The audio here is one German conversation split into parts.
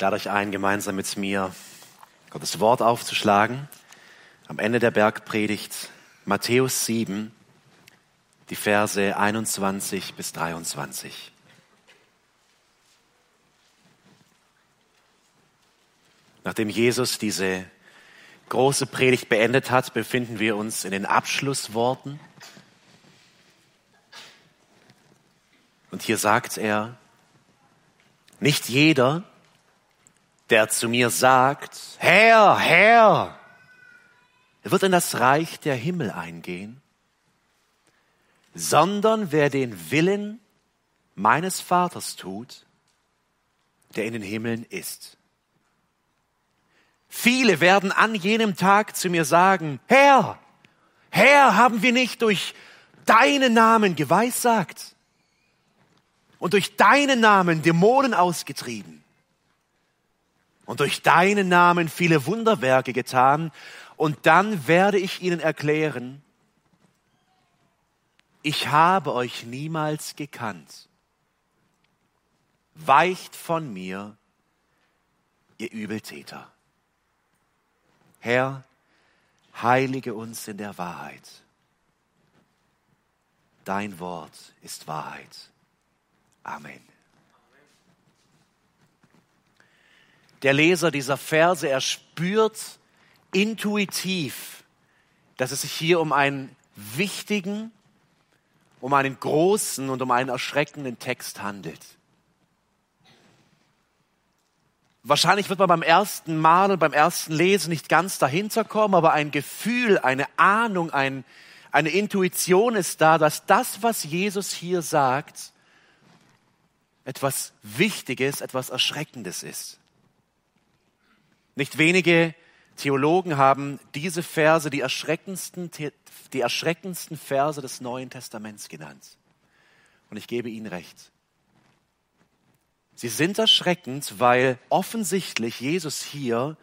lade euch ein, gemeinsam mit mir Gottes Wort aufzuschlagen. Am Ende der Bergpredigt Matthäus 7, die Verse 21 bis 23. Nachdem Jesus diese große Predigt beendet hat, befinden wir uns in den Abschlussworten. Und hier sagt er, nicht jeder, der zu mir sagt, Herr, Herr, er wird in das Reich der Himmel eingehen, sondern wer den Willen meines Vaters tut, der in den Himmeln ist. Viele werden an jenem Tag zu mir sagen, Herr, Herr, haben wir nicht durch deinen Namen geweissagt und durch deinen Namen Dämonen ausgetrieben und durch deinen Namen viele Wunderwerke getan. Und dann werde ich ihnen erklären, ich habe euch niemals gekannt. Weicht von mir, ihr Übeltäter. Herr, heilige uns in der Wahrheit. Dein Wort ist Wahrheit. Amen. Der Leser dieser Verse, er spürt intuitiv, dass es sich hier um einen wichtigen, um einen großen und um einen erschreckenden Text handelt. Wahrscheinlich wird man beim ersten Mal und beim ersten Lesen nicht ganz dahinter kommen, aber ein Gefühl, eine Ahnung, ein, eine Intuition ist da, dass das, was Jesus hier sagt, etwas Wichtiges, etwas Erschreckendes ist. Nicht wenige Theologen haben diese Verse die erschreckendsten, die erschreckendsten Verse des Neuen Testaments genannt. Und ich gebe ihnen recht. Sie sind erschreckend, weil offensichtlich Jesus hier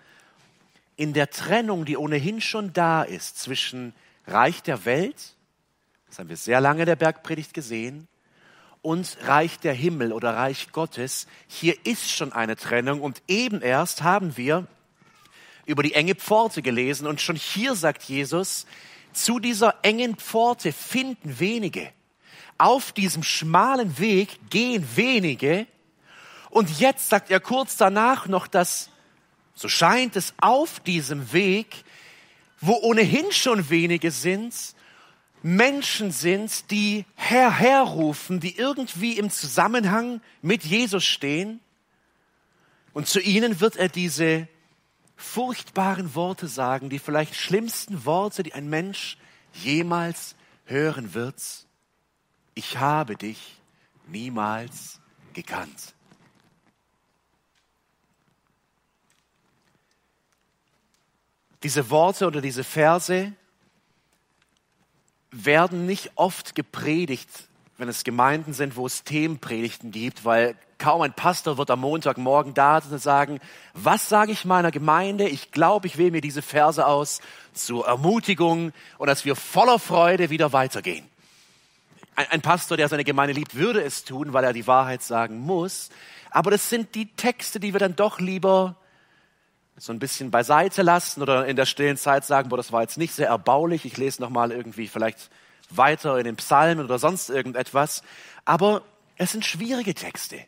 in der Trennung, die ohnehin schon da ist zwischen Reich der Welt, das haben wir sehr lange in der Bergpredigt gesehen, und Reich der Himmel oder Reich Gottes, hier ist schon eine Trennung und eben erst haben wir über die enge Pforte gelesen und schon hier sagt Jesus, zu dieser engen Pforte finden wenige. Auf diesem schmalen Weg gehen wenige. Und jetzt sagt er kurz danach noch, dass, so scheint es, auf diesem Weg, wo ohnehin schon wenige sind, Menschen sind, die Herr, Herr rufen, die irgendwie im Zusammenhang mit Jesus stehen. Und zu ihnen wird er diese furchtbaren Worte sagen, die vielleicht schlimmsten Worte, die ein Mensch jemals hören wird. Ich habe dich niemals gekannt. Diese Worte oder diese Verse werden nicht oft gepredigt, wenn es Gemeinden sind, wo es Themenpredigten gibt, weil Kaum ein Pastor wird am Montagmorgen da und sagen, was sage ich meiner Gemeinde? Ich glaube, ich wähle mir diese Verse aus zur Ermutigung und dass wir voller Freude wieder weitergehen. Ein, ein Pastor, der seine Gemeinde liebt, würde es tun, weil er die Wahrheit sagen muss. Aber das sind die Texte, die wir dann doch lieber so ein bisschen beiseite lassen oder in der stillen Zeit sagen, boah, das war jetzt nicht sehr erbaulich. Ich lese noch mal irgendwie vielleicht weiter in den Psalmen oder sonst irgendetwas. Aber es sind schwierige Texte.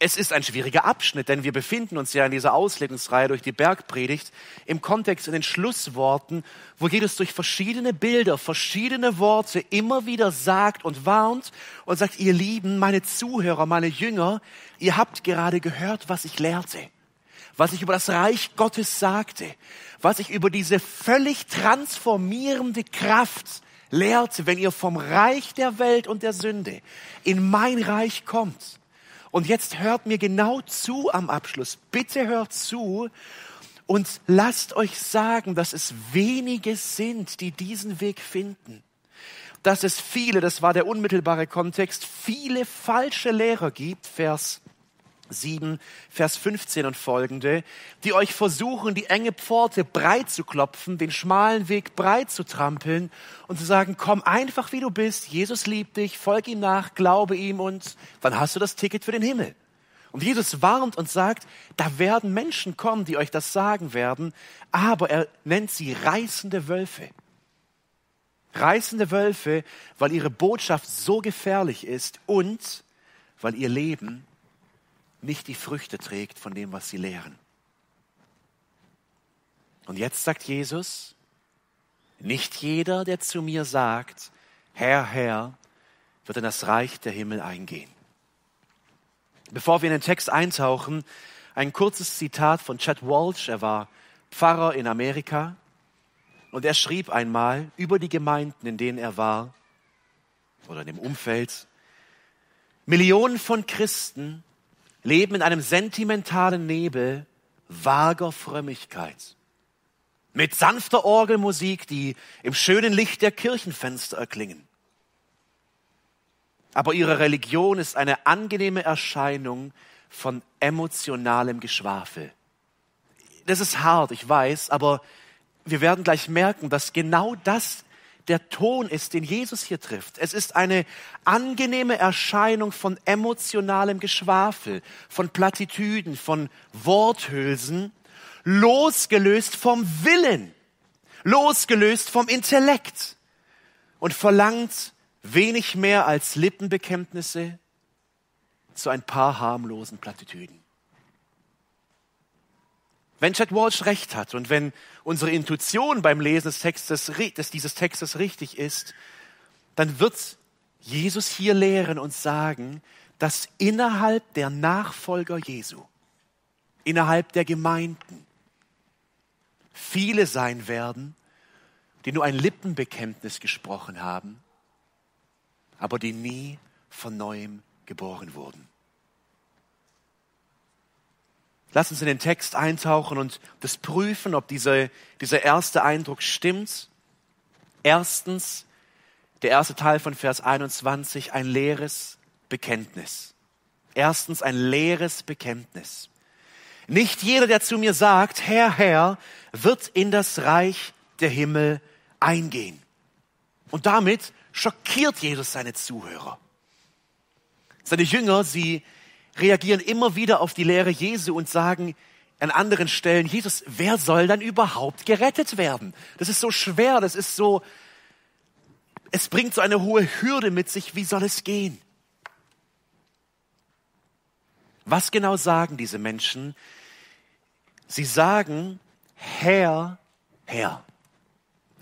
Es ist ein schwieriger Abschnitt, denn wir befinden uns ja in dieser Auslegungsreihe durch die Bergpredigt im Kontext in den Schlussworten, wo Jesus durch verschiedene Bilder, verschiedene Worte immer wieder sagt und warnt und sagt, ihr Lieben, meine Zuhörer, meine Jünger, ihr habt gerade gehört, was ich lehrte, was ich über das Reich Gottes sagte, was ich über diese völlig transformierende Kraft lehrte, wenn ihr vom Reich der Welt und der Sünde in mein Reich kommt und jetzt hört mir genau zu am Abschluss. Bitte hört zu und lasst euch sagen, dass es wenige sind, die diesen Weg finden. Dass es viele, das war der unmittelbare Kontext, viele falsche Lehrer gibt, Vers 7, Vers 15 und folgende, die euch versuchen, die enge Pforte breit zu klopfen, den schmalen Weg breit zu trampeln und zu sagen, komm einfach wie du bist, Jesus liebt dich, folg ihm nach, glaube ihm und dann hast du das Ticket für den Himmel. Und Jesus warnt und sagt, da werden Menschen kommen, die euch das sagen werden, aber er nennt sie reißende Wölfe. Reißende Wölfe, weil ihre Botschaft so gefährlich ist und weil ihr Leben nicht die Früchte trägt von dem, was sie lehren. Und jetzt sagt Jesus, nicht jeder, der zu mir sagt, Herr, Herr, wird in das Reich der Himmel eingehen. Bevor wir in den Text eintauchen, ein kurzes Zitat von Chad Walsh. Er war Pfarrer in Amerika und er schrieb einmal über die Gemeinden, in denen er war oder in dem Umfeld, Millionen von Christen leben in einem sentimentalen Nebel vager Frömmigkeit. Mit sanfter Orgelmusik, die im schönen Licht der Kirchenfenster erklingen. Aber ihre Religion ist eine angenehme Erscheinung von emotionalem Geschwafel. Das ist hart, ich weiß, aber wir werden gleich merken, dass genau das der Ton ist, den Jesus hier trifft. Es ist eine angenehme Erscheinung von emotionalem Geschwafel, von Plattitüden, von Worthülsen, losgelöst vom Willen, losgelöst vom Intellekt und verlangt wenig mehr als Lippenbekenntnisse zu ein paar harmlosen Plattitüden. Wenn Chad Walsh recht hat und wenn unsere Intuition beim Lesen des Textes, des, dieses Textes richtig ist, dann wird Jesus hier lehren und sagen, dass innerhalb der Nachfolger Jesu, innerhalb der Gemeinden, viele sein werden, die nur ein Lippenbekenntnis gesprochen haben, aber die nie von neuem geboren wurden. Lass uns in den Text eintauchen und das prüfen, ob diese, dieser erste Eindruck stimmt. Erstens, der erste Teil von Vers 21, ein leeres Bekenntnis. Erstens ein leeres Bekenntnis. Nicht jeder, der zu mir sagt, Herr, Herr, wird in das Reich der Himmel eingehen. Und damit schockiert Jesus seine Zuhörer. Seine Jünger, sie reagieren immer wieder auf die Lehre Jesu und sagen an anderen Stellen, Jesus, wer soll dann überhaupt gerettet werden? Das ist so schwer, das ist so, es bringt so eine hohe Hürde mit sich, wie soll es gehen? Was genau sagen diese Menschen? Sie sagen, Herr, Herr.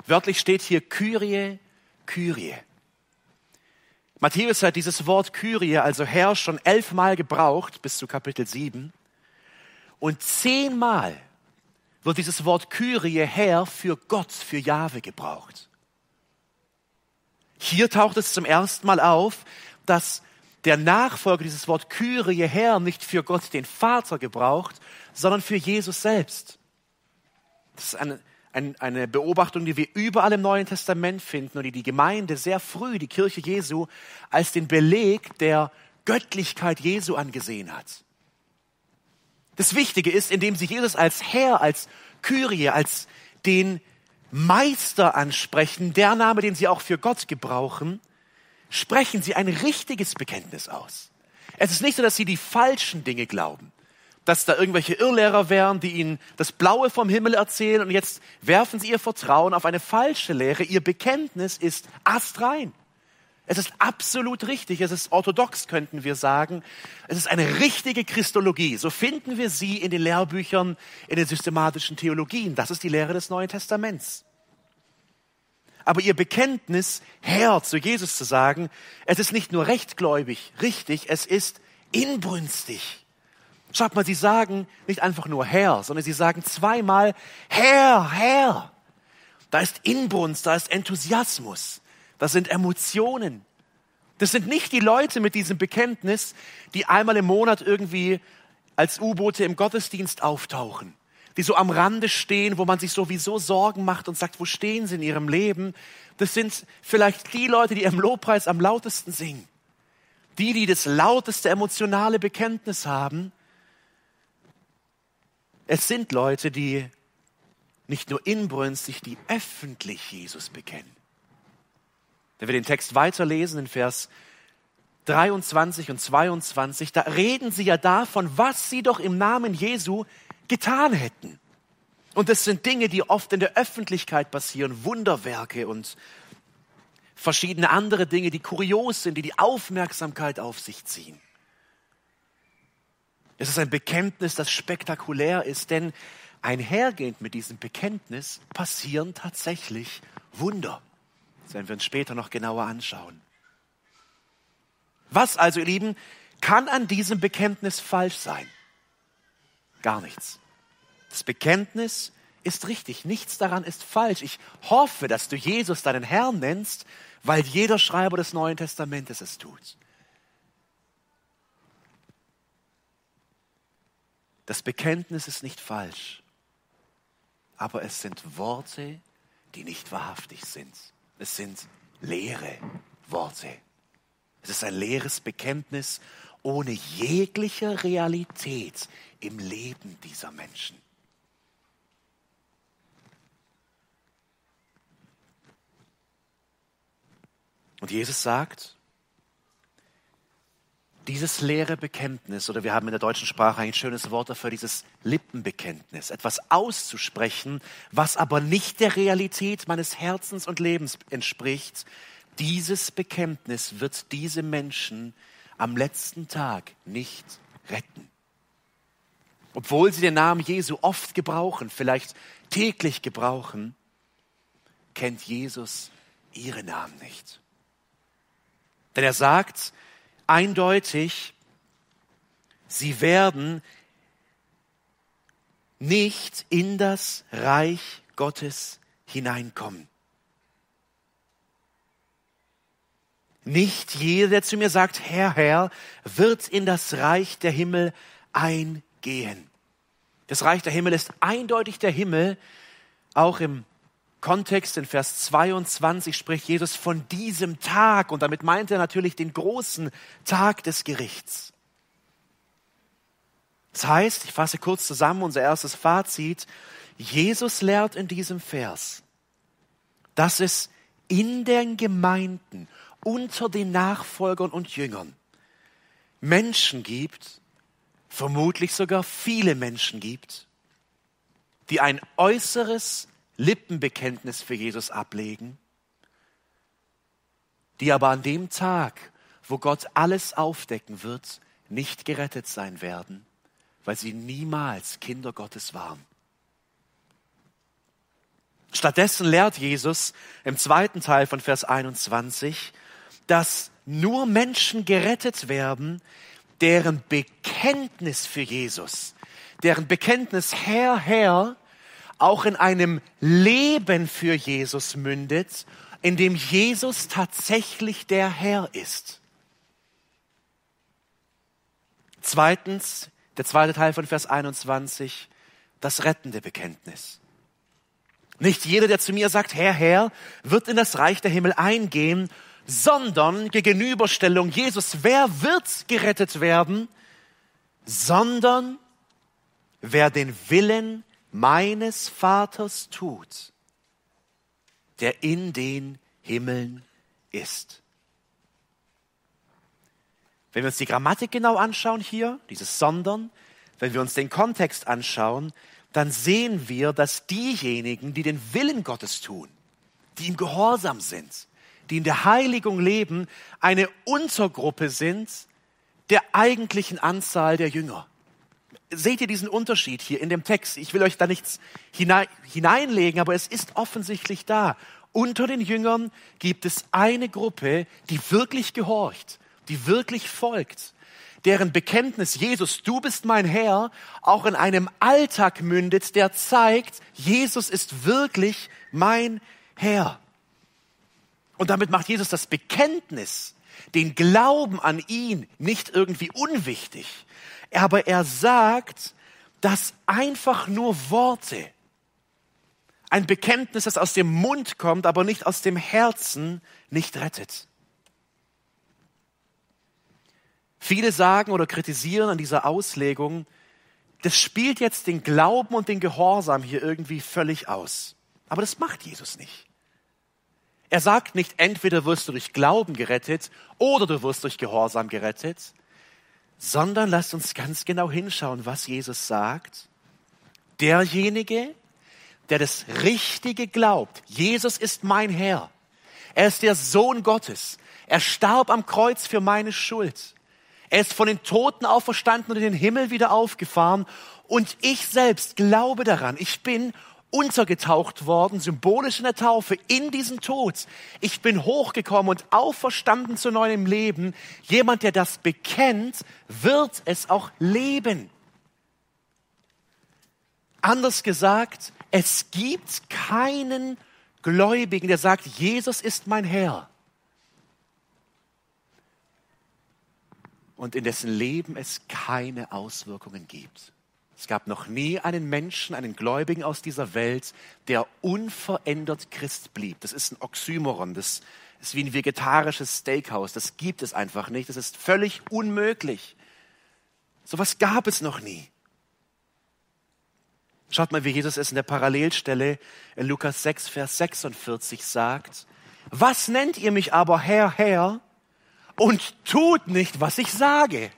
Wörtlich steht hier Kyrie Kyrie. Matthäus hat dieses Wort Kyrie, also Herr, schon elfmal gebraucht bis zu Kapitel 7. Und zehnmal wird dieses Wort Kyrie, Herr, für Gott, für Jahwe gebraucht. Hier taucht es zum ersten Mal auf, dass der Nachfolger dieses Wort Kyrie, Herr, nicht für Gott den Vater gebraucht, sondern für Jesus selbst. Das ist eine ein, eine Beobachtung, die wir überall im Neuen Testament finden und die die Gemeinde sehr früh, die Kirche Jesu, als den Beleg der Göttlichkeit Jesu angesehen hat. Das Wichtige ist, indem sie Jesus als Herr, als Kyrie, als den Meister ansprechen, der Name, den sie auch für Gott gebrauchen, sprechen sie ein richtiges Bekenntnis aus. Es ist nicht so, dass sie die falschen Dinge glauben dass da irgendwelche Irrlehrer wären, die ihnen das Blaue vom Himmel erzählen und jetzt werfen sie ihr Vertrauen auf eine falsche Lehre. Ihr Bekenntnis ist astrein. Es ist absolut richtig, es ist orthodox, könnten wir sagen. Es ist eine richtige Christologie. So finden wir sie in den Lehrbüchern, in den systematischen Theologien. Das ist die Lehre des Neuen Testaments. Aber ihr Bekenntnis, Herr zu Jesus zu sagen, es ist nicht nur rechtgläubig, richtig, es ist inbrünstig. Schaut mal, sie sagen nicht einfach nur Herr, sondern sie sagen zweimal Herr, Herr. Da ist Inbrunst, da ist Enthusiasmus, das sind Emotionen. Das sind nicht die Leute mit diesem Bekenntnis, die einmal im Monat irgendwie als U-Boote im Gottesdienst auftauchen, die so am Rande stehen, wo man sich sowieso Sorgen macht und sagt, wo stehen sie in ihrem Leben? Das sind vielleicht die Leute, die im Lobpreis am lautesten singen. Die, die das lauteste emotionale Bekenntnis haben, es sind Leute, die nicht nur inbrünstig, die öffentlich Jesus bekennen. Wenn wir den Text weiterlesen in Vers 23 und 22, da reden sie ja davon, was sie doch im Namen Jesu getan hätten. Und das sind Dinge, die oft in der Öffentlichkeit passieren, Wunderwerke und verschiedene andere Dinge, die kurios sind, die die Aufmerksamkeit auf sich ziehen. Es ist ein Bekenntnis, das spektakulär ist, denn einhergehend mit diesem Bekenntnis passieren tatsächlich Wunder. Das werden wir uns später noch genauer anschauen. Was also, ihr Lieben, kann an diesem Bekenntnis falsch sein? Gar nichts. Das Bekenntnis ist richtig, nichts daran ist falsch. Ich hoffe, dass du Jesus deinen Herrn nennst, weil jeder Schreiber des Neuen Testamentes es tut. Das Bekenntnis ist nicht falsch, aber es sind Worte, die nicht wahrhaftig sind. Es sind leere Worte. Es ist ein leeres Bekenntnis ohne jegliche Realität im Leben dieser Menschen. Und Jesus sagt, dieses leere Bekenntnis, oder wir haben in der deutschen Sprache ein schönes Wort dafür, dieses Lippenbekenntnis, etwas auszusprechen, was aber nicht der Realität meines Herzens und Lebens entspricht, dieses Bekenntnis wird diese Menschen am letzten Tag nicht retten. Obwohl sie den Namen Jesu oft gebrauchen, vielleicht täglich gebrauchen, kennt Jesus ihre Namen nicht. Denn er sagt eindeutig, sie werden nicht in das Reich Gottes hineinkommen. Nicht jeder, der zu mir sagt, Herr, Herr, wird in das Reich der Himmel eingehen. Das Reich der Himmel ist eindeutig der Himmel. Auch im Kontext in Vers 22 spricht Jesus von diesem Tag und damit meint er natürlich den großen Tag des Gerichts. Das heißt, ich fasse kurz zusammen unser erstes Fazit, Jesus lehrt in diesem Vers, dass es in den Gemeinden unter den Nachfolgern und Jüngern Menschen gibt, vermutlich sogar viele Menschen gibt, die ein äußeres Lippenbekenntnis für Jesus ablegen, die aber an dem Tag, wo Gott alles aufdecken wird, nicht gerettet sein werden, weil sie niemals Kinder Gottes waren. Stattdessen lehrt Jesus im zweiten Teil von Vers 21, dass nur Menschen gerettet werden, deren Bekenntnis für Jesus, deren Bekenntnis Herr, Herr, auch in einem Leben für Jesus mündet, in dem Jesus tatsächlich der Herr ist. Zweitens, der zweite Teil von Vers 21, das rettende Bekenntnis. Nicht jeder, der zu mir sagt, Herr, Herr, wird in das Reich der Himmel eingehen, sondern Gegenüberstellung Jesus, wer wird gerettet werden, sondern wer den Willen meines Vaters tut, der in den Himmeln ist. Wenn wir uns die Grammatik genau anschauen hier, dieses sondern, wenn wir uns den Kontext anschauen, dann sehen wir, dass diejenigen, die den Willen Gottes tun, die im Gehorsam sind, die in der Heiligung leben, eine Untergruppe sind der eigentlichen Anzahl der Jünger. Seht ihr diesen Unterschied hier in dem Text? Ich will euch da nichts hineinlegen, aber es ist offensichtlich da. Unter den Jüngern gibt es eine Gruppe, die wirklich gehorcht, die wirklich folgt, deren Bekenntnis, Jesus, du bist mein Herr, auch in einem Alltag mündet, der zeigt, Jesus ist wirklich mein Herr. Und damit macht Jesus das Bekenntnis, den Glauben an ihn nicht irgendwie unwichtig. Aber er sagt, dass einfach nur Worte, ein Bekenntnis, das aus dem Mund kommt, aber nicht aus dem Herzen, nicht rettet. Viele sagen oder kritisieren an dieser Auslegung, das spielt jetzt den Glauben und den Gehorsam hier irgendwie völlig aus. Aber das macht Jesus nicht. Er sagt nicht, entweder wirst du durch Glauben gerettet oder du wirst durch Gehorsam gerettet, sondern lasst uns ganz genau hinschauen, was Jesus sagt. Derjenige, der das Richtige glaubt, Jesus ist mein Herr, er ist der Sohn Gottes, er starb am Kreuz für meine Schuld, er ist von den Toten auferstanden und in den Himmel wieder aufgefahren. Und ich selbst glaube daran, ich bin untergetaucht worden, symbolisch in der Taufe, in diesen Tod. Ich bin hochgekommen und auferstanden zu neuem Leben. Jemand, der das bekennt, wird es auch leben. Anders gesagt, es gibt keinen Gläubigen, der sagt, Jesus ist mein Herr. Und in dessen Leben es keine Auswirkungen gibt. Es gab noch nie einen Menschen, einen Gläubigen aus dieser Welt, der unverändert Christ blieb. Das ist ein Oxymoron. Das ist wie ein vegetarisches Steakhouse. Das gibt es einfach nicht. Das ist völlig unmöglich. So was gab es noch nie. Schaut mal, wie Jesus es in der Parallelstelle in Lukas 6, Vers 46 sagt. Was nennt ihr mich aber Herr, Herr und tut nicht, was ich sage?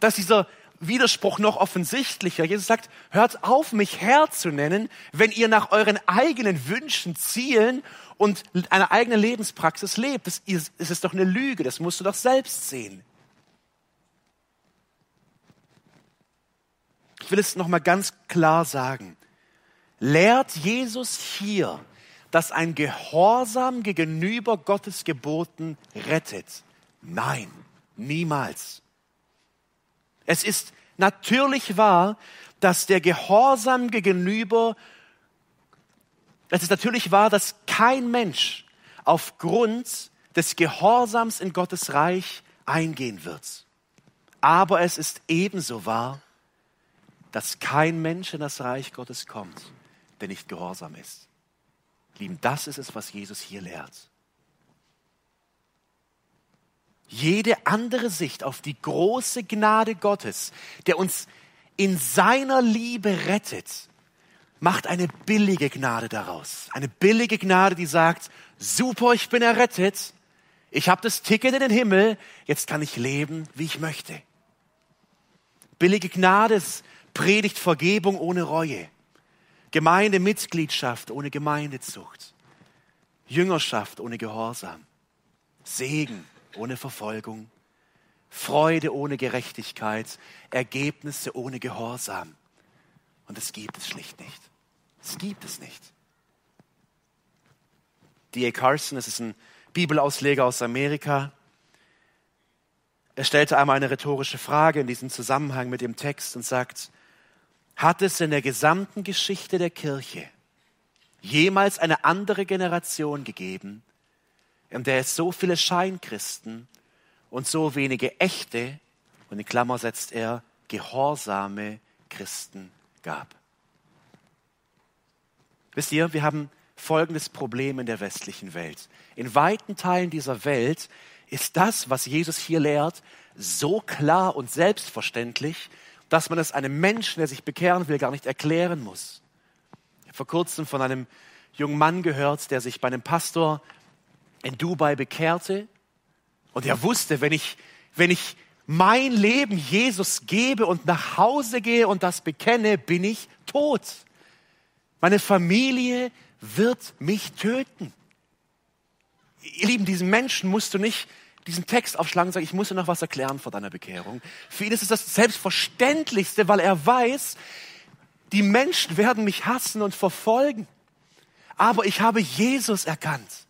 Dass dieser Widerspruch noch offensichtlicher. Jesus sagt, hört auf, mich Herr zu nennen, wenn ihr nach euren eigenen Wünschen, Zielen und einer eigenen Lebenspraxis lebt. Das ist, das ist doch eine Lüge, das musst du doch selbst sehen. Ich will es nochmal ganz klar sagen. Lehrt Jesus hier, dass ein Gehorsam gegenüber Gottes Geboten rettet? Nein, niemals. Es ist natürlich wahr, dass der Gehorsam gegenüber, es ist natürlich wahr, dass kein Mensch aufgrund des Gehorsams in Gottes Reich eingehen wird. Aber es ist ebenso wahr, dass kein Mensch in das Reich Gottes kommt, der nicht gehorsam ist. Lieben, das ist es, was Jesus hier lehrt. Jede andere Sicht auf die große Gnade Gottes, der uns in seiner Liebe rettet, macht eine billige Gnade daraus. Eine billige Gnade, die sagt, super, ich bin errettet, ich habe das Ticket in den Himmel, jetzt kann ich leben, wie ich möchte. Billige Gnade Predigt Vergebung ohne Reue, Gemeindemitgliedschaft ohne Gemeindezucht, Jüngerschaft ohne Gehorsam, Segen ohne Verfolgung, Freude ohne Gerechtigkeit, Ergebnisse ohne Gehorsam. Und es gibt es schlicht nicht. Es gibt es nicht. D.A. Carson, das ist ein Bibelausleger aus Amerika, er stellte einmal eine rhetorische Frage in diesem Zusammenhang mit dem Text und sagt, hat es in der gesamten Geschichte der Kirche jemals eine andere Generation gegeben, in der es so viele Scheinchristen und so wenige echte, und in Klammer setzt er, gehorsame Christen gab. Wisst ihr, wir haben folgendes Problem in der westlichen Welt. In weiten Teilen dieser Welt ist das, was Jesus hier lehrt, so klar und selbstverständlich, dass man es einem Menschen, der sich bekehren will, gar nicht erklären muss. Ich habe vor kurzem von einem jungen Mann gehört, der sich bei einem Pastor in Dubai bekehrte und er wusste, wenn ich, wenn ich mein Leben Jesus gebe und nach Hause gehe und das bekenne, bin ich tot. Meine Familie wird mich töten. Ihr Lieben, diesen Menschen musst du nicht diesen Text aufschlagen und sagen, ich muss dir noch was erklären vor deiner Bekehrung. Für ihn ist es das Selbstverständlichste, weil er weiß, die Menschen werden mich hassen und verfolgen. Aber ich habe Jesus erkannt.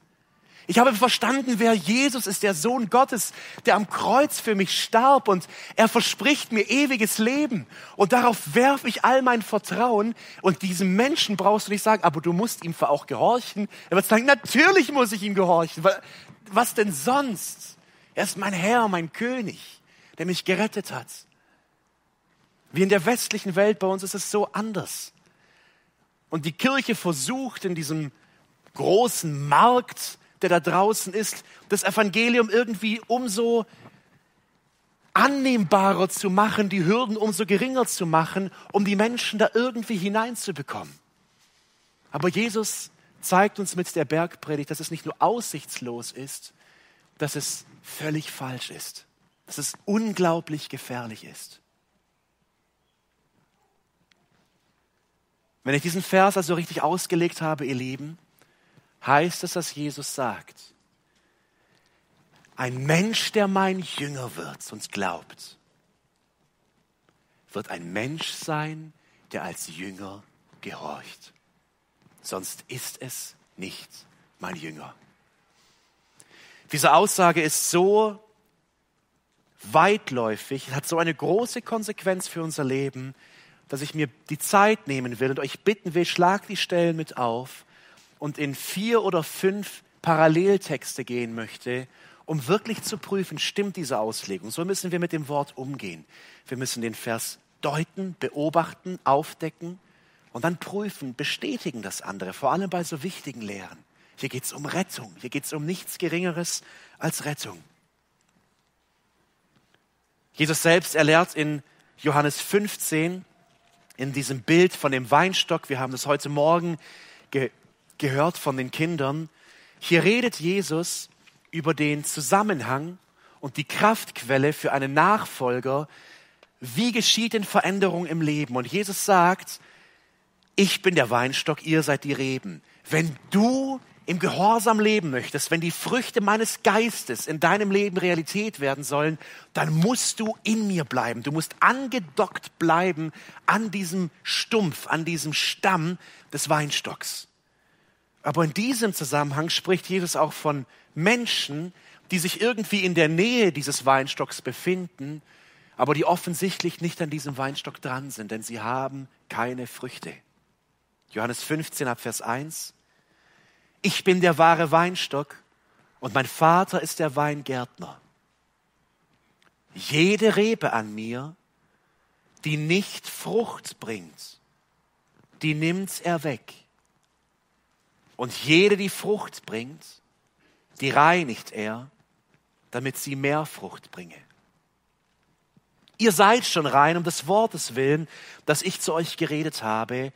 Ich habe verstanden, wer Jesus ist, der Sohn Gottes, der am Kreuz für mich starb und er verspricht mir ewiges Leben. Und darauf werfe ich all mein Vertrauen. Und diesem Menschen brauchst du nicht sagen, aber du musst ihm auch gehorchen. Er wird sagen, natürlich muss ich ihm gehorchen. Was denn sonst? Er ist mein Herr, mein König, der mich gerettet hat. Wie in der westlichen Welt bei uns ist es so anders. Und die Kirche versucht in diesem großen Markt, der da draußen ist, das Evangelium irgendwie umso annehmbarer zu machen, die Hürden umso geringer zu machen, um die Menschen da irgendwie hineinzubekommen. Aber Jesus zeigt uns mit der Bergpredigt, dass es nicht nur aussichtslos ist, dass es völlig falsch ist, dass es unglaublich gefährlich ist. Wenn ich diesen Vers also richtig ausgelegt habe, ihr Lieben, heißt es, dass Jesus sagt, ein Mensch, der mein Jünger wird und glaubt, wird ein Mensch sein, der als Jünger gehorcht. Sonst ist es nicht mein Jünger. Diese Aussage ist so weitläufig, hat so eine große Konsequenz für unser Leben, dass ich mir die Zeit nehmen will und euch bitten will, schlag die Stellen mit auf und in vier oder fünf Paralleltexte gehen möchte, um wirklich zu prüfen, stimmt diese Auslegung. So müssen wir mit dem Wort umgehen. Wir müssen den Vers deuten, beobachten, aufdecken und dann prüfen, bestätigen das andere, vor allem bei so wichtigen Lehren. Hier geht es um Rettung, hier geht es um nichts Geringeres als Rettung. Jesus selbst erlehrt in Johannes 15, in diesem Bild von dem Weinstock, wir haben das heute Morgen ge gehört von den Kindern, hier redet Jesus über den Zusammenhang und die Kraftquelle für einen Nachfolger, wie geschieht denn Veränderung im Leben? Und Jesus sagt, ich bin der Weinstock, ihr seid die Reben. Wenn du im Gehorsam leben möchtest, wenn die Früchte meines Geistes in deinem Leben Realität werden sollen, dann musst du in mir bleiben. Du musst angedockt bleiben an diesem Stumpf, an diesem Stamm des Weinstocks. Aber in diesem Zusammenhang spricht Jesus auch von Menschen, die sich irgendwie in der Nähe dieses Weinstocks befinden, aber die offensichtlich nicht an diesem Weinstock dran sind, denn sie haben keine Früchte. Johannes 15 ab Vers 1. Ich bin der wahre Weinstock und mein Vater ist der Weingärtner. Jede Rebe an mir, die nicht Frucht bringt, die nimmt er weg. Und jede, die Frucht bringt, die reinigt er, damit sie mehr Frucht bringe. Ihr seid schon rein um des Wortes willen, das ich zu euch geredet habe.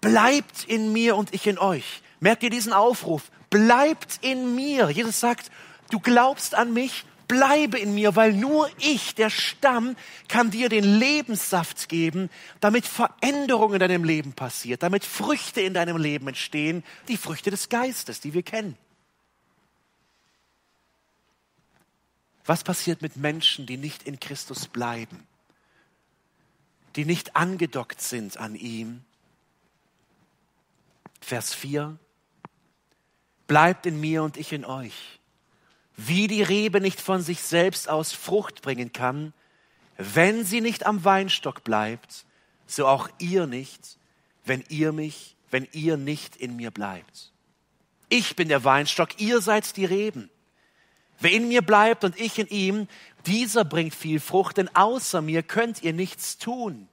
Bleibt in mir und ich in euch. Merkt ihr diesen Aufruf? Bleibt in mir. Jesus sagt, du glaubst an mich, bleibe in mir, weil nur ich, der Stamm, kann dir den Lebenssaft geben, damit Veränderung in deinem Leben passiert, damit Früchte in deinem Leben entstehen, die Früchte des Geistes, die wir kennen. Was passiert mit Menschen, die nicht in Christus bleiben, die nicht angedockt sind an ihm? Vers 4 bleibt in mir und ich in euch. Wie die Rebe nicht von sich selbst aus Frucht bringen kann, wenn sie nicht am Weinstock bleibt, so auch ihr nicht, wenn ihr mich, wenn ihr nicht in mir bleibt. Ich bin der Weinstock, ihr seid die Reben. Wer in mir bleibt und ich in ihm, dieser bringt viel Frucht, denn außer mir könnt ihr nichts tun.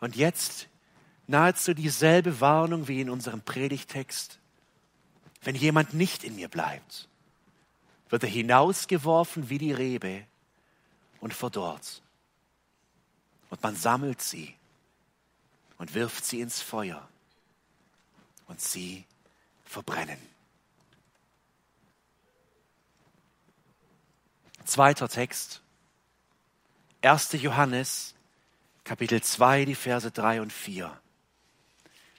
Und jetzt nahezu dieselbe Warnung wie in unserem Predigtext. Wenn jemand nicht in mir bleibt, wird er hinausgeworfen wie die Rebe und verdorrt. Und man sammelt sie und wirft sie ins Feuer und sie verbrennen. Zweiter Text, 1. Johannes, Kapitel 2, die Verse 3 und 4.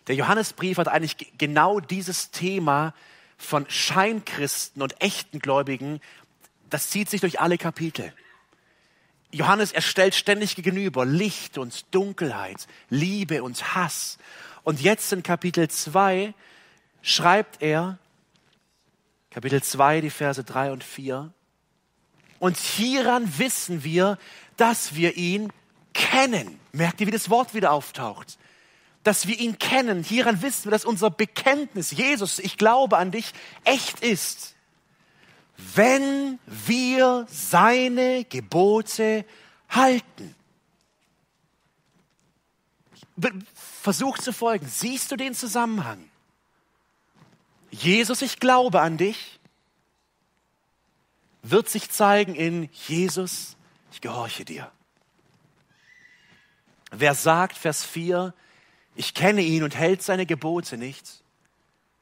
Der Johannesbrief hat eigentlich genau dieses Thema von Scheinchristen und echten Gläubigen, das zieht sich durch alle Kapitel. Johannes erstellt ständig gegenüber Licht und Dunkelheit, Liebe und Hass. Und jetzt in Kapitel 2 schreibt er, Kapitel 2, die Verse 3 und 4, und hieran wissen wir, dass wir ihn kennen. Merkt ihr, wie das Wort wieder auftaucht? Dass wir ihn kennen. Hieran wissen wir, dass unser Bekenntnis, Jesus, ich glaube an dich, echt ist. Wenn wir seine Gebote halten. Versuch zu folgen. Siehst du den Zusammenhang? Jesus, ich glaube an dich, wird sich zeigen in Jesus, ich gehorche dir. Wer sagt, Vers 4, ich kenne ihn und hält seine Gebote nicht,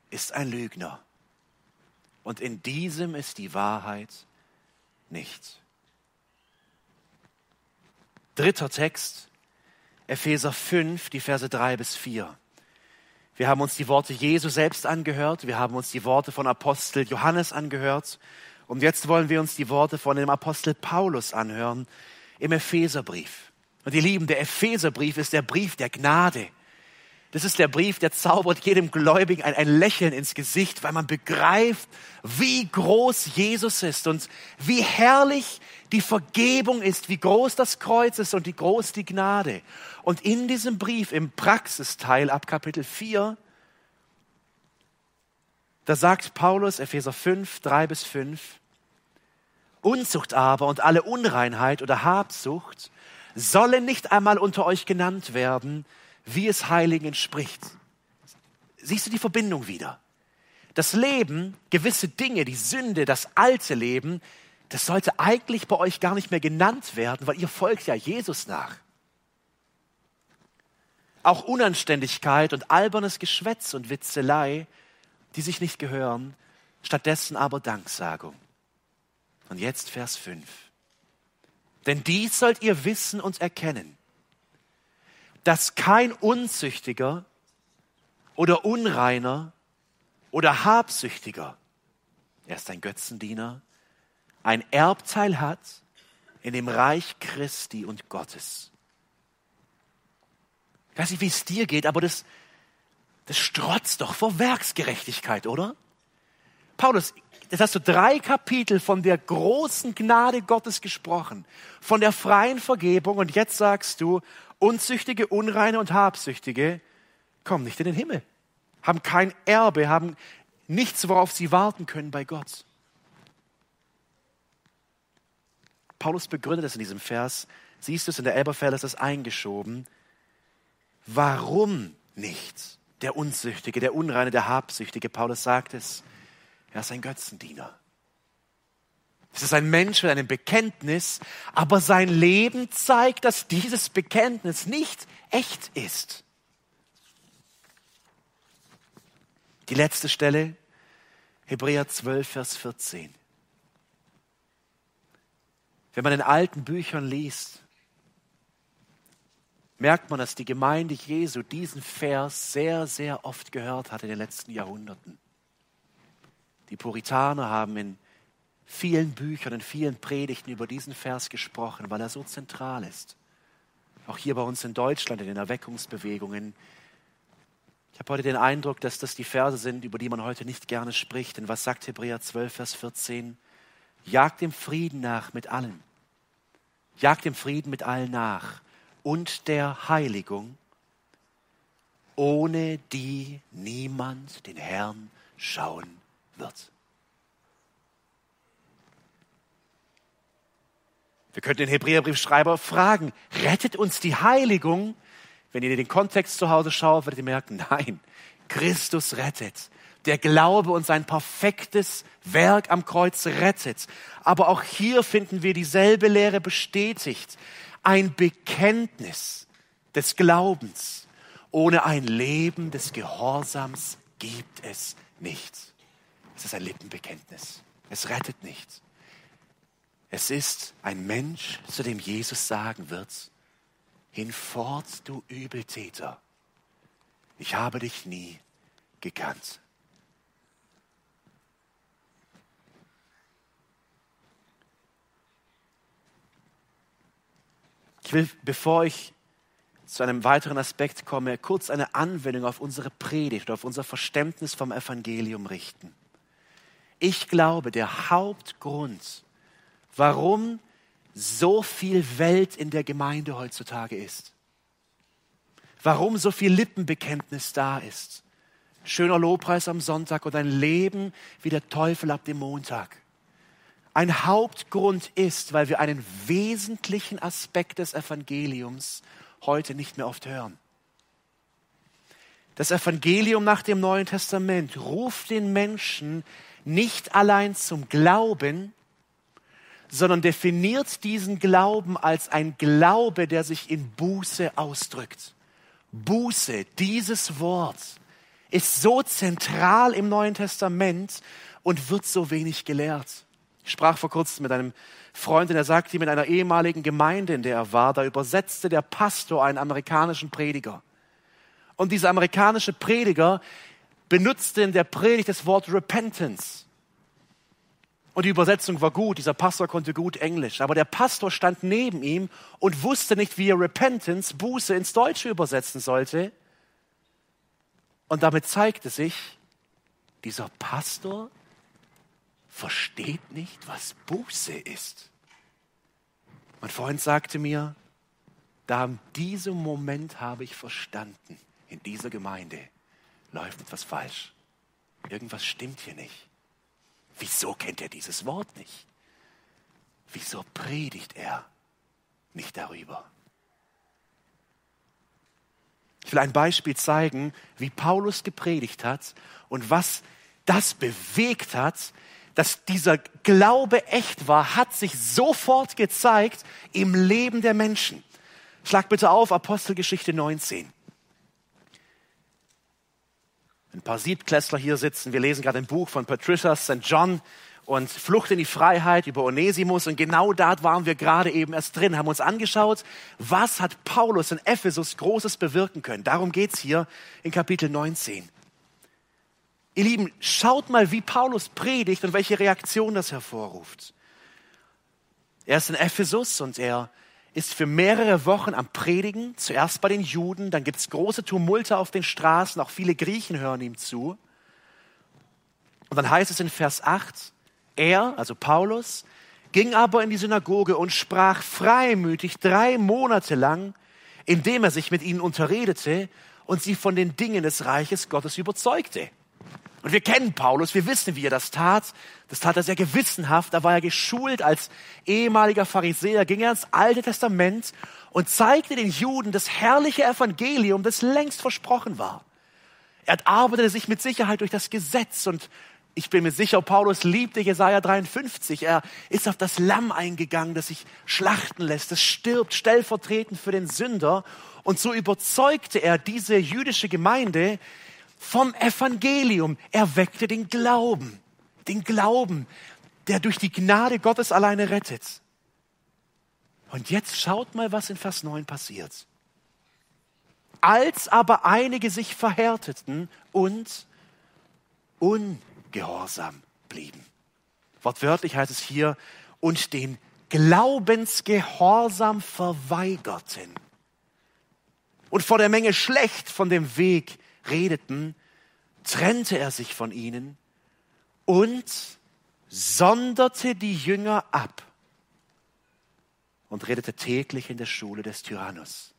ist ein Lügner. Und in diesem ist die Wahrheit nicht. Dritter Text, Epheser 5, die Verse 3 bis 4. Wir haben uns die Worte Jesu selbst angehört, wir haben uns die Worte von Apostel Johannes angehört und jetzt wollen wir uns die Worte von dem Apostel Paulus anhören im Epheserbrief. Und ihr Lieben, der Epheserbrief ist der Brief der Gnade. Das ist der Brief, der zaubert jedem Gläubigen ein, ein, Lächeln ins Gesicht, weil man begreift, wie groß Jesus ist und wie herrlich die Vergebung ist, wie groß das Kreuz ist und wie groß die Gnade. Und in diesem Brief, im Praxisteil ab Kapitel 4, da sagt Paulus, Epheser 5, 3 bis 5, Unzucht aber und alle Unreinheit oder Habsucht sollen nicht einmal unter euch genannt werden, wie es Heiligen entspricht. Siehst du die Verbindung wieder? Das Leben, gewisse Dinge, die Sünde, das alte Leben, das sollte eigentlich bei euch gar nicht mehr genannt werden, weil ihr folgt ja Jesus nach. Auch Unanständigkeit und albernes Geschwätz und Witzelei, die sich nicht gehören, stattdessen aber Danksagung. Und jetzt Vers 5. Denn dies sollt ihr wissen und erkennen, dass kein Unzüchtiger oder Unreiner oder Habsüchtiger, er ist ein Götzendiener, ein Erbteil hat in dem Reich Christi und Gottes. Ich weiß nicht, wie es dir geht, aber das, das strotzt doch vor Werksgerechtigkeit, oder? Paulus, Jetzt hast du drei Kapitel von der großen Gnade Gottes gesprochen, von der freien Vergebung und jetzt sagst du, Unzüchtige, Unreine und Habsüchtige kommen nicht in den Himmel, haben kein Erbe, haben nichts, worauf sie warten können bei Gott. Paulus begründet es in diesem Vers. Siehst du es in der Elberfelder, ist das eingeschoben. Warum nicht? Der Unzüchtige, der Unreine, der Habsüchtige, Paulus sagt es. Er ist ein Götzendiener. Es ist ein Mensch mit einem Bekenntnis, aber sein Leben zeigt, dass dieses Bekenntnis nicht echt ist. Die letzte Stelle, Hebräer 12, Vers 14. Wenn man in alten Büchern liest, merkt man, dass die Gemeinde Jesu diesen Vers sehr, sehr oft gehört hat in den letzten Jahrhunderten. Die Puritaner haben in vielen Büchern, in vielen Predigten über diesen Vers gesprochen, weil er so zentral ist. Auch hier bei uns in Deutschland, in den Erweckungsbewegungen. Ich habe heute den Eindruck, dass das die Verse sind, über die man heute nicht gerne spricht. Denn was sagt Hebräer 12, Vers 14? Jagt dem Frieden nach mit allen. Jagt dem Frieden mit allen nach und der Heiligung, ohne die niemand den Herrn schauen wird. Wir könnten den Hebräerbriefschreiber fragen, rettet uns die Heiligung? Wenn ihr den Kontext zu Hause schaut, werdet ihr merken, nein, Christus rettet. Der Glaube und sein perfektes Werk am Kreuz rettet. Aber auch hier finden wir dieselbe Lehre bestätigt. Ein Bekenntnis des Glaubens ohne ein Leben des Gehorsams gibt es nichts. Es ist ein Lippenbekenntnis. Es rettet nicht. Es ist ein Mensch, zu dem Jesus sagen wird, hinfort, du Übeltäter, ich habe dich nie gekannt. Ich will, bevor ich zu einem weiteren Aspekt komme, kurz eine Anwendung auf unsere Predigt, auf unser Verständnis vom Evangelium richten. Ich glaube, der Hauptgrund, warum so viel Welt in der Gemeinde heutzutage ist, warum so viel Lippenbekenntnis da ist, schöner Lobpreis am Sonntag und ein Leben wie der Teufel ab dem Montag. Ein Hauptgrund ist, weil wir einen wesentlichen Aspekt des Evangeliums heute nicht mehr oft hören. Das Evangelium nach dem Neuen Testament ruft den Menschen nicht allein zum Glauben, sondern definiert diesen Glauben als ein Glaube, der sich in Buße ausdrückt. Buße, dieses Wort, ist so zentral im Neuen Testament und wird so wenig gelehrt. Ich sprach vor kurzem mit einem Freund und er sagte in einer ehemaligen Gemeinde, in der er war, da übersetzte der Pastor einen amerikanischen Prediger. Und dieser amerikanische Prediger benutzte in der Predigt das Wort Repentance. Und die Übersetzung war gut, dieser Pastor konnte gut Englisch, aber der Pastor stand neben ihm und wusste nicht, wie er Repentance, Buße ins Deutsche übersetzen sollte. Und damit zeigte sich, dieser Pastor versteht nicht, was Buße ist. Mein Freund sagte mir, da in diesem Moment habe ich verstanden, in dieser Gemeinde läuft etwas falsch. Irgendwas stimmt hier nicht. Wieso kennt er dieses Wort nicht? Wieso predigt er nicht darüber? Ich will ein Beispiel zeigen, wie Paulus gepredigt hat und was das bewegt hat, dass dieser Glaube echt war, hat sich sofort gezeigt im Leben der Menschen. Schlag bitte auf Apostelgeschichte 19. Ein paar Siebtklässler hier sitzen. Wir lesen gerade ein Buch von Patricia St. John und Flucht in die Freiheit über Onesimus. Und genau da waren wir gerade eben erst drin, haben uns angeschaut, was hat Paulus in Ephesus Großes bewirken können. Darum geht's hier in Kapitel 19. Ihr Lieben, schaut mal, wie Paulus predigt und welche Reaktion das hervorruft. Er ist in Ephesus und er ist für mehrere Wochen am Predigen, zuerst bei den Juden, dann gibt es große Tumulte auf den Straßen, auch viele Griechen hören ihm zu. Und dann heißt es in Vers 8, er, also Paulus, ging aber in die Synagoge und sprach freimütig drei Monate lang, indem er sich mit ihnen unterredete und sie von den Dingen des Reiches Gottes überzeugte. Und wir kennen Paulus, wir wissen, wie er das tat. Das tat er sehr gewissenhaft. Da war er geschult als ehemaliger Pharisäer, ging er ins Alte Testament und zeigte den Juden das herrliche Evangelium, das längst versprochen war. Er arbeitete sich mit Sicherheit durch das Gesetz und ich bin mir sicher, Paulus liebte Jesaja 53. Er ist auf das Lamm eingegangen, das sich schlachten lässt, das stirbt stellvertretend für den Sünder. Und so überzeugte er diese jüdische Gemeinde, vom Evangelium. Er weckte den Glauben, den Glauben, der durch die Gnade Gottes alleine rettet. Und jetzt schaut mal, was in Vers 9 passiert. Als aber einige sich verhärteten und ungehorsam blieben. Wortwörtlich heißt es hier, und den Glaubensgehorsam verweigerten und vor der Menge schlecht von dem Weg redeten, trennte er sich von ihnen und sonderte die Jünger ab und redete täglich in der Schule des Tyrannus.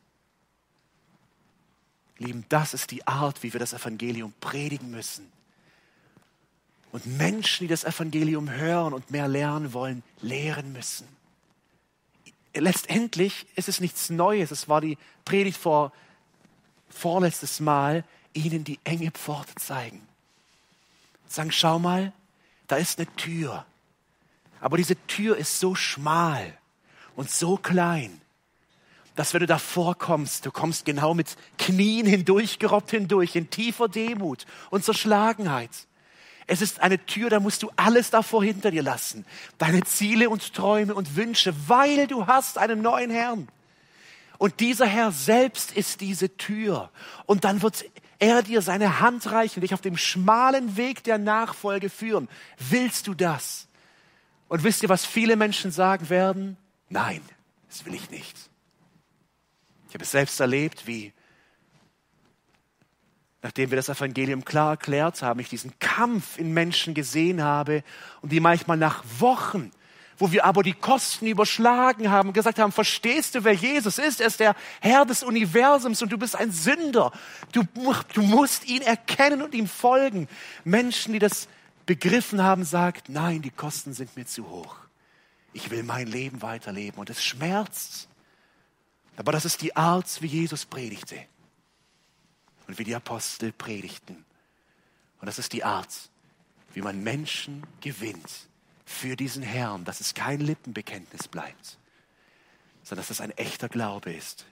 Lieben, das ist die Art, wie wir das Evangelium predigen müssen. Und Menschen, die das Evangelium hören und mehr lernen wollen, lehren müssen. Letztendlich ist es nichts Neues. Es war die Predigt vor vorletztes Mal ihnen die enge Pforte zeigen. Sagen, schau mal, da ist eine Tür. Aber diese Tür ist so schmal und so klein, dass wenn du davor kommst, du kommst genau mit Knien hindurch, gerobbt hindurch, in tiefer Demut und Zerschlagenheit. Es ist eine Tür, da musst du alles davor hinter dir lassen. Deine Ziele und Träume und Wünsche, weil du hast einen neuen Herrn. Und dieser Herr selbst ist diese Tür. Und dann wird er dir seine Hand reichen, dich auf dem schmalen Weg der Nachfolge führen. Willst du das? Und wisst ihr, was viele Menschen sagen werden? Nein, das will ich nicht. Ich habe es selbst erlebt, wie, nachdem wir das Evangelium klar erklärt haben, ich diesen Kampf in Menschen gesehen habe und die manchmal nach Wochen wo wir aber die Kosten überschlagen haben gesagt haben, verstehst du, wer Jesus ist? Er ist der Herr des Universums und du bist ein Sünder. Du, du musst ihn erkennen und ihm folgen. Menschen, die das begriffen haben, sagt, nein, die Kosten sind mir zu hoch. Ich will mein Leben weiterleben und es schmerzt. Aber das ist die Art, wie Jesus predigte und wie die Apostel predigten. Und das ist die Art, wie man Menschen gewinnt für diesen Herrn, dass es kein Lippenbekenntnis bleibt, sondern dass es ein echter Glaube ist,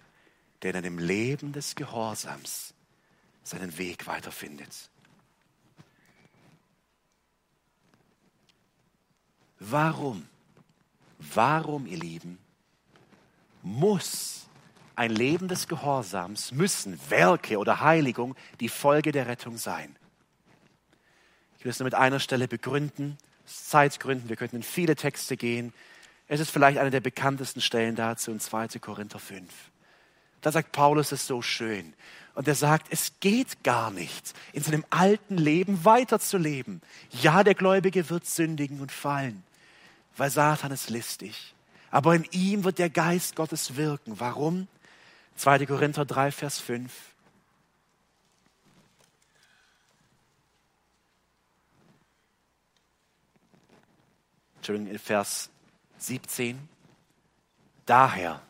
der in einem Leben des Gehorsams seinen Weg weiterfindet. Warum, warum, ihr Lieben, muss ein Leben des Gehorsams, müssen Werke oder Heiligung die Folge der Rettung sein? Ich will es nur mit einer Stelle begründen. Zeitgründen, wir könnten in viele Texte gehen. Es ist vielleicht eine der bekanntesten Stellen dazu in 2. Korinther 5. Da sagt Paulus es so schön. Und er sagt, es geht gar nicht, in seinem alten Leben weiterzuleben. Ja, der Gläubige wird sündigen und fallen, weil Satan ist listig. Aber in ihm wird der Geist Gottes wirken. Warum? 2. Korinther 3, Vers 5. Entschuldigung, Vers 17. Daher,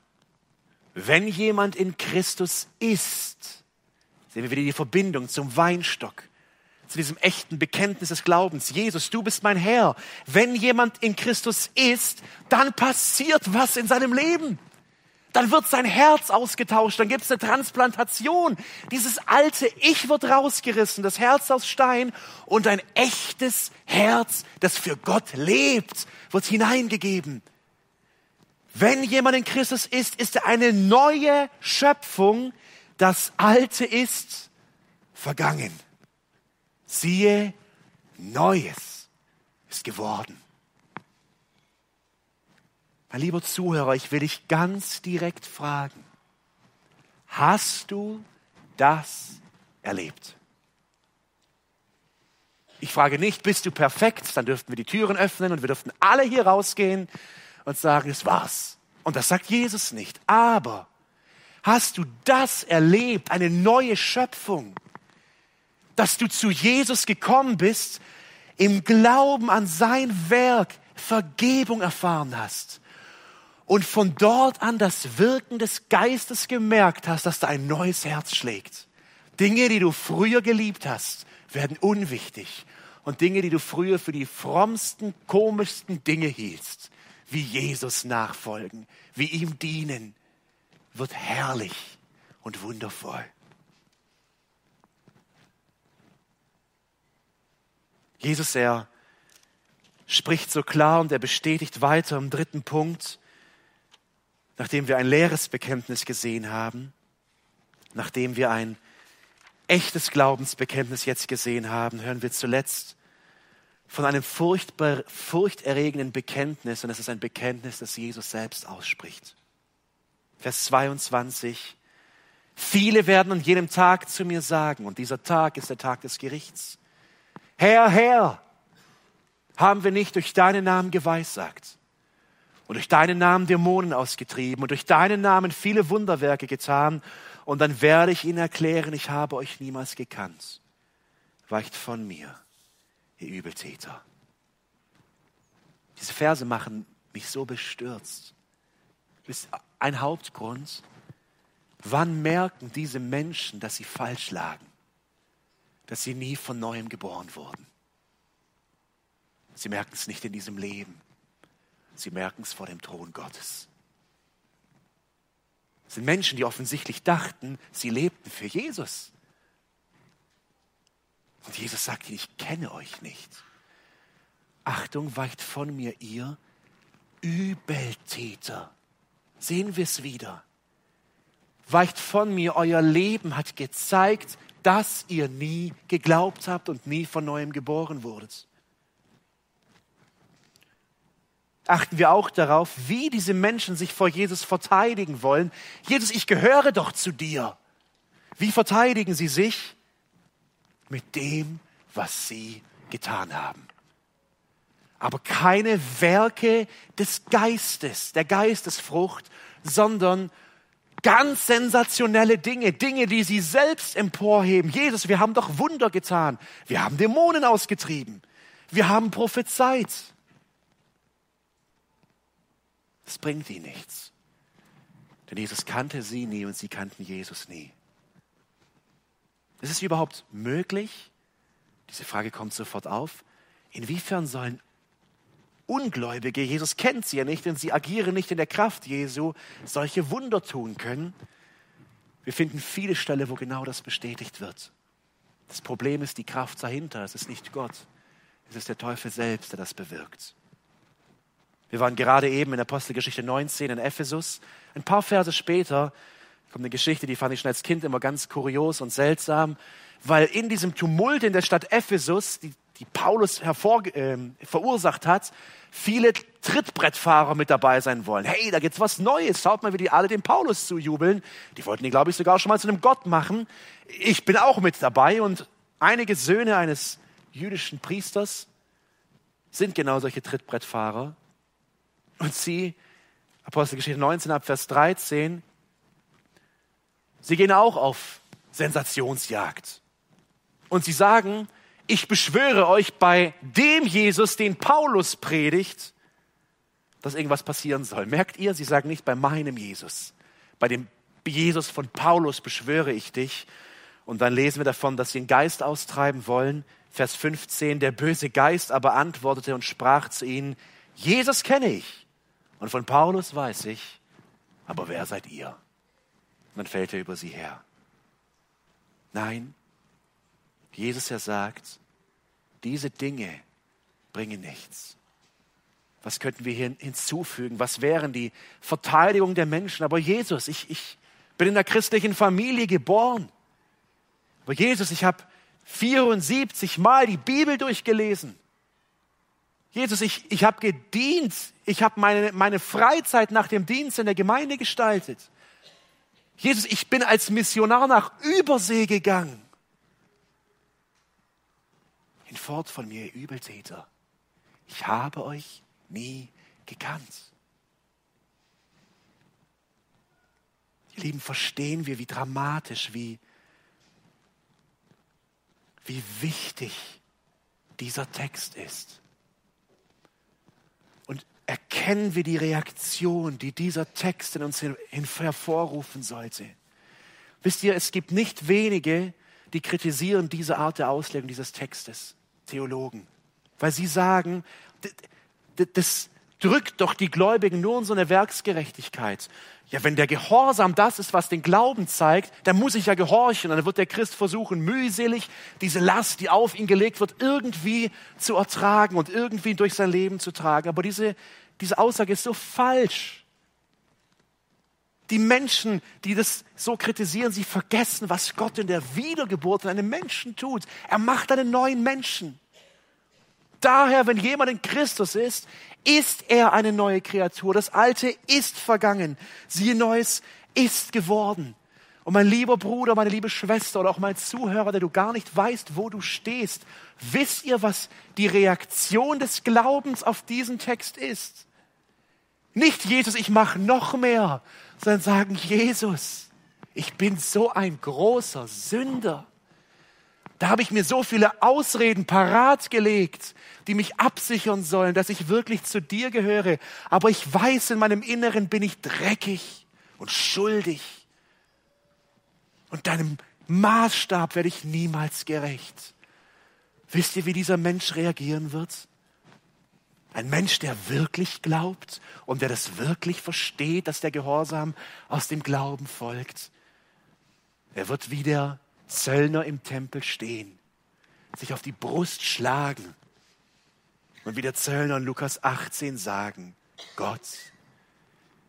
wenn jemand in Christus ist, sehen wir wieder die Verbindung zum Weinstock, zu diesem echten Bekenntnis des Glaubens. Jesus, du bist mein Herr. Wenn jemand in Christus ist, dann passiert was in seinem Leben. Dann wird sein Herz ausgetauscht, dann gibt es eine Transplantation. Dieses alte Ich wird rausgerissen, das Herz aus Stein und ein echtes Herz, das für Gott lebt, wird hineingegeben. Wenn jemand in Christus ist, ist er eine neue Schöpfung. Das Alte ist vergangen. Siehe, Neues ist geworden. Lieber Zuhörer, ich will dich ganz direkt fragen. Hast du das erlebt? Ich frage nicht, bist du perfekt? Dann dürften wir die Türen öffnen und wir dürften alle hier rausgehen und sagen, es war's. Und das sagt Jesus nicht. Aber hast du das erlebt, eine neue Schöpfung, dass du zu Jesus gekommen bist, im Glauben an sein Werk Vergebung erfahren hast und von dort an das Wirken des Geistes gemerkt hast, dass da ein neues Herz schlägt. Dinge, die du früher geliebt hast, werden unwichtig. Und Dinge, die du früher für die frommsten, komischsten Dinge hieltst, wie Jesus nachfolgen, wie ihm dienen, wird herrlich und wundervoll. Jesus, er spricht so klar und er bestätigt weiter im dritten Punkt, nachdem wir ein leeres Bekenntnis gesehen haben, nachdem wir ein echtes Glaubensbekenntnis jetzt gesehen haben, hören wir zuletzt von einem furchtbar, furchterregenden Bekenntnis, und es ist ein Bekenntnis, das Jesus selbst ausspricht. Vers 22. Viele werden an jenem Tag zu mir sagen, und dieser Tag ist der Tag des Gerichts. Herr, Herr, haben wir nicht durch deinen Namen geweissagt und durch deinen Namen Dämonen ausgetrieben und durch deinen Namen viele Wunderwerke getan, und dann werde ich ihnen erklären, ich habe euch niemals gekannt. Weicht von mir ihr Übeltäter. Diese Verse machen mich so bestürzt. Das ist ein Hauptgrund. Wann merken diese Menschen, dass sie falsch lagen? Dass sie nie von neuem geboren wurden? Sie merken es nicht in diesem Leben. Sie merken es vor dem Thron Gottes. Das sind Menschen, die offensichtlich dachten, sie lebten für Jesus. Und Jesus sagt ihnen, ich kenne euch nicht. Achtung, weicht von mir ihr Übeltäter. Sehen wir es wieder. Weicht von mir, euer Leben hat gezeigt, dass ihr nie geglaubt habt und nie von neuem geboren wurdet. Achten wir auch darauf, wie diese Menschen sich vor Jesus verteidigen wollen. Jesus, ich gehöre doch zu dir. Wie verteidigen sie sich? mit dem, was sie getan haben. Aber keine Werke des Geistes, der Geistesfrucht, sondern ganz sensationelle Dinge, Dinge, die sie selbst emporheben. Jesus, wir haben doch Wunder getan. Wir haben Dämonen ausgetrieben. Wir haben prophezeit. Das bringt ihnen nichts. Denn Jesus kannte sie nie und sie kannten Jesus nie. Ist es überhaupt möglich? Diese Frage kommt sofort auf. Inwiefern sollen Ungläubige, Jesus kennt sie ja nicht und sie agieren nicht in der Kraft Jesu, solche Wunder tun können? Wir finden viele Stellen, wo genau das bestätigt wird. Das Problem ist die Kraft dahinter. Es ist nicht Gott. Es ist der Teufel selbst, der das bewirkt. Wir waren gerade eben in Apostelgeschichte 19 in Ephesus. Ein paar Verse später kommt eine Geschichte, die fand ich schon als Kind immer ganz kurios und seltsam, weil in diesem Tumult in der Stadt Ephesus, die, die Paulus hervor, äh, verursacht hat, viele Trittbrettfahrer mit dabei sein wollen. Hey, da gibt's was Neues. Schaut mal, wie die alle dem Paulus zujubeln. Die wollten ihn, glaube ich, sogar schon mal zu einem Gott machen. Ich bin auch mit dabei und einige Söhne eines jüdischen Priesters sind genau solche Trittbrettfahrer. Und sie, Apostelgeschichte 19 ab Vers 13, sie gehen auch auf Sensationsjagd. Und sie sagen, ich beschwöre euch bei dem Jesus, den Paulus predigt, dass irgendwas passieren soll. Merkt ihr, sie sagen nicht bei meinem Jesus. Bei dem Jesus von Paulus beschwöre ich dich. Und dann lesen wir davon, dass sie einen Geist austreiben wollen. Vers 15, der böse Geist aber antwortete und sprach zu ihnen, Jesus kenne ich und von Paulus weiß ich, aber wer seid ihr? Und dann fällt er über sie her. Nein, Jesus er sagt, diese Dinge bringen nichts. Was könnten wir hier hinzufügen? Was wären die Verteidigung der Menschen? Aber Jesus, ich, ich bin in der christlichen Familie geboren. Aber Jesus, ich habe 74 Mal die Bibel durchgelesen. Jesus, ich, ich habe gedient. Ich habe meine, meine Freizeit nach dem Dienst in der Gemeinde gestaltet. Jesus, ich bin als Missionar nach Übersee gegangen. Hinfort von mir, Übeltäter. Ich habe euch nie gekannt. Ihr Lieben, verstehen wir, wie dramatisch, wie, wie wichtig dieser Text ist. Erkennen wir die Reaktion, die dieser Text in uns hervorrufen sollte. Wisst ihr, es gibt nicht wenige, die kritisieren diese Art der Auslegung dieses Textes, Theologen, weil sie sagen, das drückt doch die Gläubigen nur in so eine Werksgerechtigkeit. Ja, wenn der Gehorsam das ist, was den Glauben zeigt, dann muss ich ja gehorchen. Und dann wird der Christ versuchen, mühselig diese Last, die auf ihn gelegt wird, irgendwie zu ertragen und irgendwie durch sein Leben zu tragen. Aber diese, diese Aussage ist so falsch. Die Menschen, die das so kritisieren, sie vergessen, was Gott in der Wiedergeburt in einem Menschen tut. Er macht einen neuen Menschen. Daher, wenn jemand in Christus ist, ist er eine neue Kreatur. Das Alte ist vergangen. Siehe, Neues ist geworden. Und mein lieber Bruder, meine liebe Schwester oder auch mein Zuhörer, der du gar nicht weißt, wo du stehst, wisst ihr, was die Reaktion des Glaubens auf diesen Text ist? Nicht Jesus, ich mache noch mehr, sondern sagen, Jesus, ich bin so ein großer Sünder. Da habe ich mir so viele Ausreden parat gelegt, die mich absichern sollen, dass ich wirklich zu dir gehöre. Aber ich weiß, in meinem Inneren bin ich dreckig und schuldig. Und deinem Maßstab werde ich niemals gerecht. Wisst ihr, wie dieser Mensch reagieren wird? Ein Mensch, der wirklich glaubt und der das wirklich versteht, dass der Gehorsam aus dem Glauben folgt. Er wird wie der Zöllner im Tempel stehen, sich auf die Brust schlagen und wie der Zöllner in Lukas 18 sagen, Gott,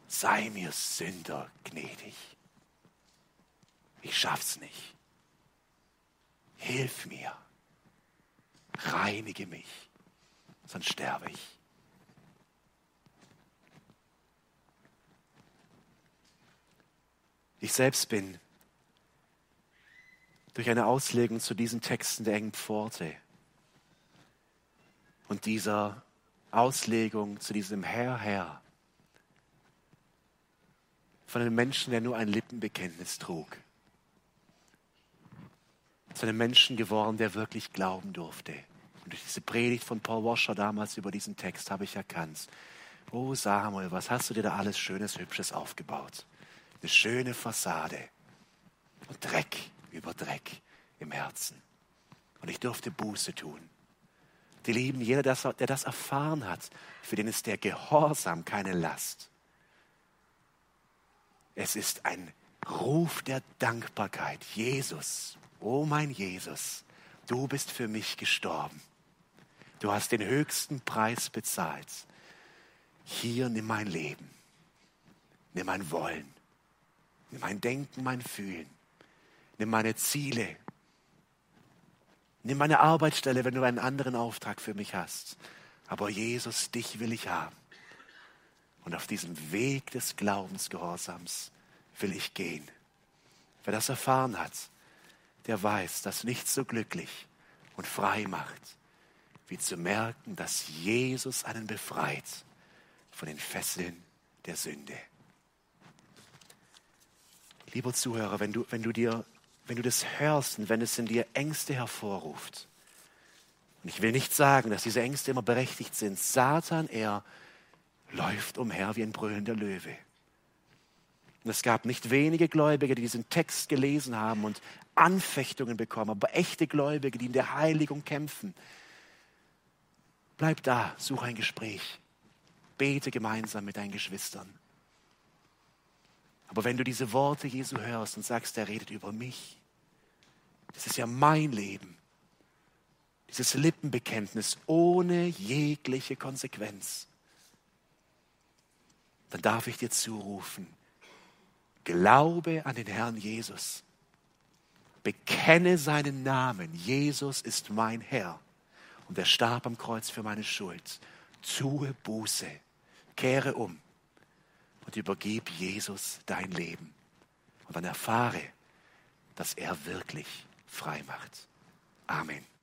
sei mir Sünder gnädig. Ich schaff's nicht. Hilf mir. Reinige mich, sonst sterbe ich. Ich selbst bin durch eine Auslegung zu diesen Texten der engen Pforte und dieser Auslegung zu diesem Herr, Herr, von einem Menschen, der nur ein Lippenbekenntnis trug, zu einem Menschen geworden, der wirklich glauben durfte. Und durch diese Predigt von Paul Washer damals über diesen Text habe ich erkannt, oh Samuel, was hast du dir da alles Schönes, Hübsches aufgebaut? Eine schöne Fassade und Dreck über Dreck im Herzen. Und ich durfte Buße tun. Die Lieben, jeder, der das erfahren hat, für den ist der Gehorsam keine Last. Es ist ein Ruf der Dankbarkeit. Jesus, oh mein Jesus, du bist für mich gestorben. Du hast den höchsten Preis bezahlt. hier nimm mein Leben, nimm mein Wollen, nimm mein Denken, mein Fühlen, nimm meine Ziele, nimm meine Arbeitsstelle, wenn du einen anderen Auftrag für mich hast. Aber Jesus, dich will ich haben. Und auf diesem Weg des Glaubensgehorsams will ich gehen. Wer das erfahren hat, der weiß, dass nichts so glücklich und frei macht, wie zu merken, dass Jesus einen befreit von den Fesseln der Sünde. Lieber Zuhörer, wenn du, wenn du dir, wenn du das hörst und wenn es in dir Ängste hervorruft, und ich will nicht sagen, dass diese Ängste immer berechtigt sind, Satan, er läuft umher wie ein brüllender Löwe. Und es gab nicht wenige Gläubige, die diesen Text gelesen haben und Anfechtungen bekommen, aber echte Gläubige, die in der Heiligung kämpfen. Bleib da, suche ein Gespräch, bete gemeinsam mit deinen Geschwistern. Aber wenn du diese Worte Jesu hörst und sagst, er redet über mich, das ist ja mein Leben, dieses Lippenbekenntnis ohne jegliche Konsequenz, dann darf ich dir zurufen, Glaube an den Herrn Jesus. Bekenne seinen Namen. Jesus ist mein Herr. Und er starb am Kreuz für meine Schuld. Tue Buße. Kehre um. Und übergib Jesus dein Leben. Und dann erfahre, dass er wirklich frei macht. Amen.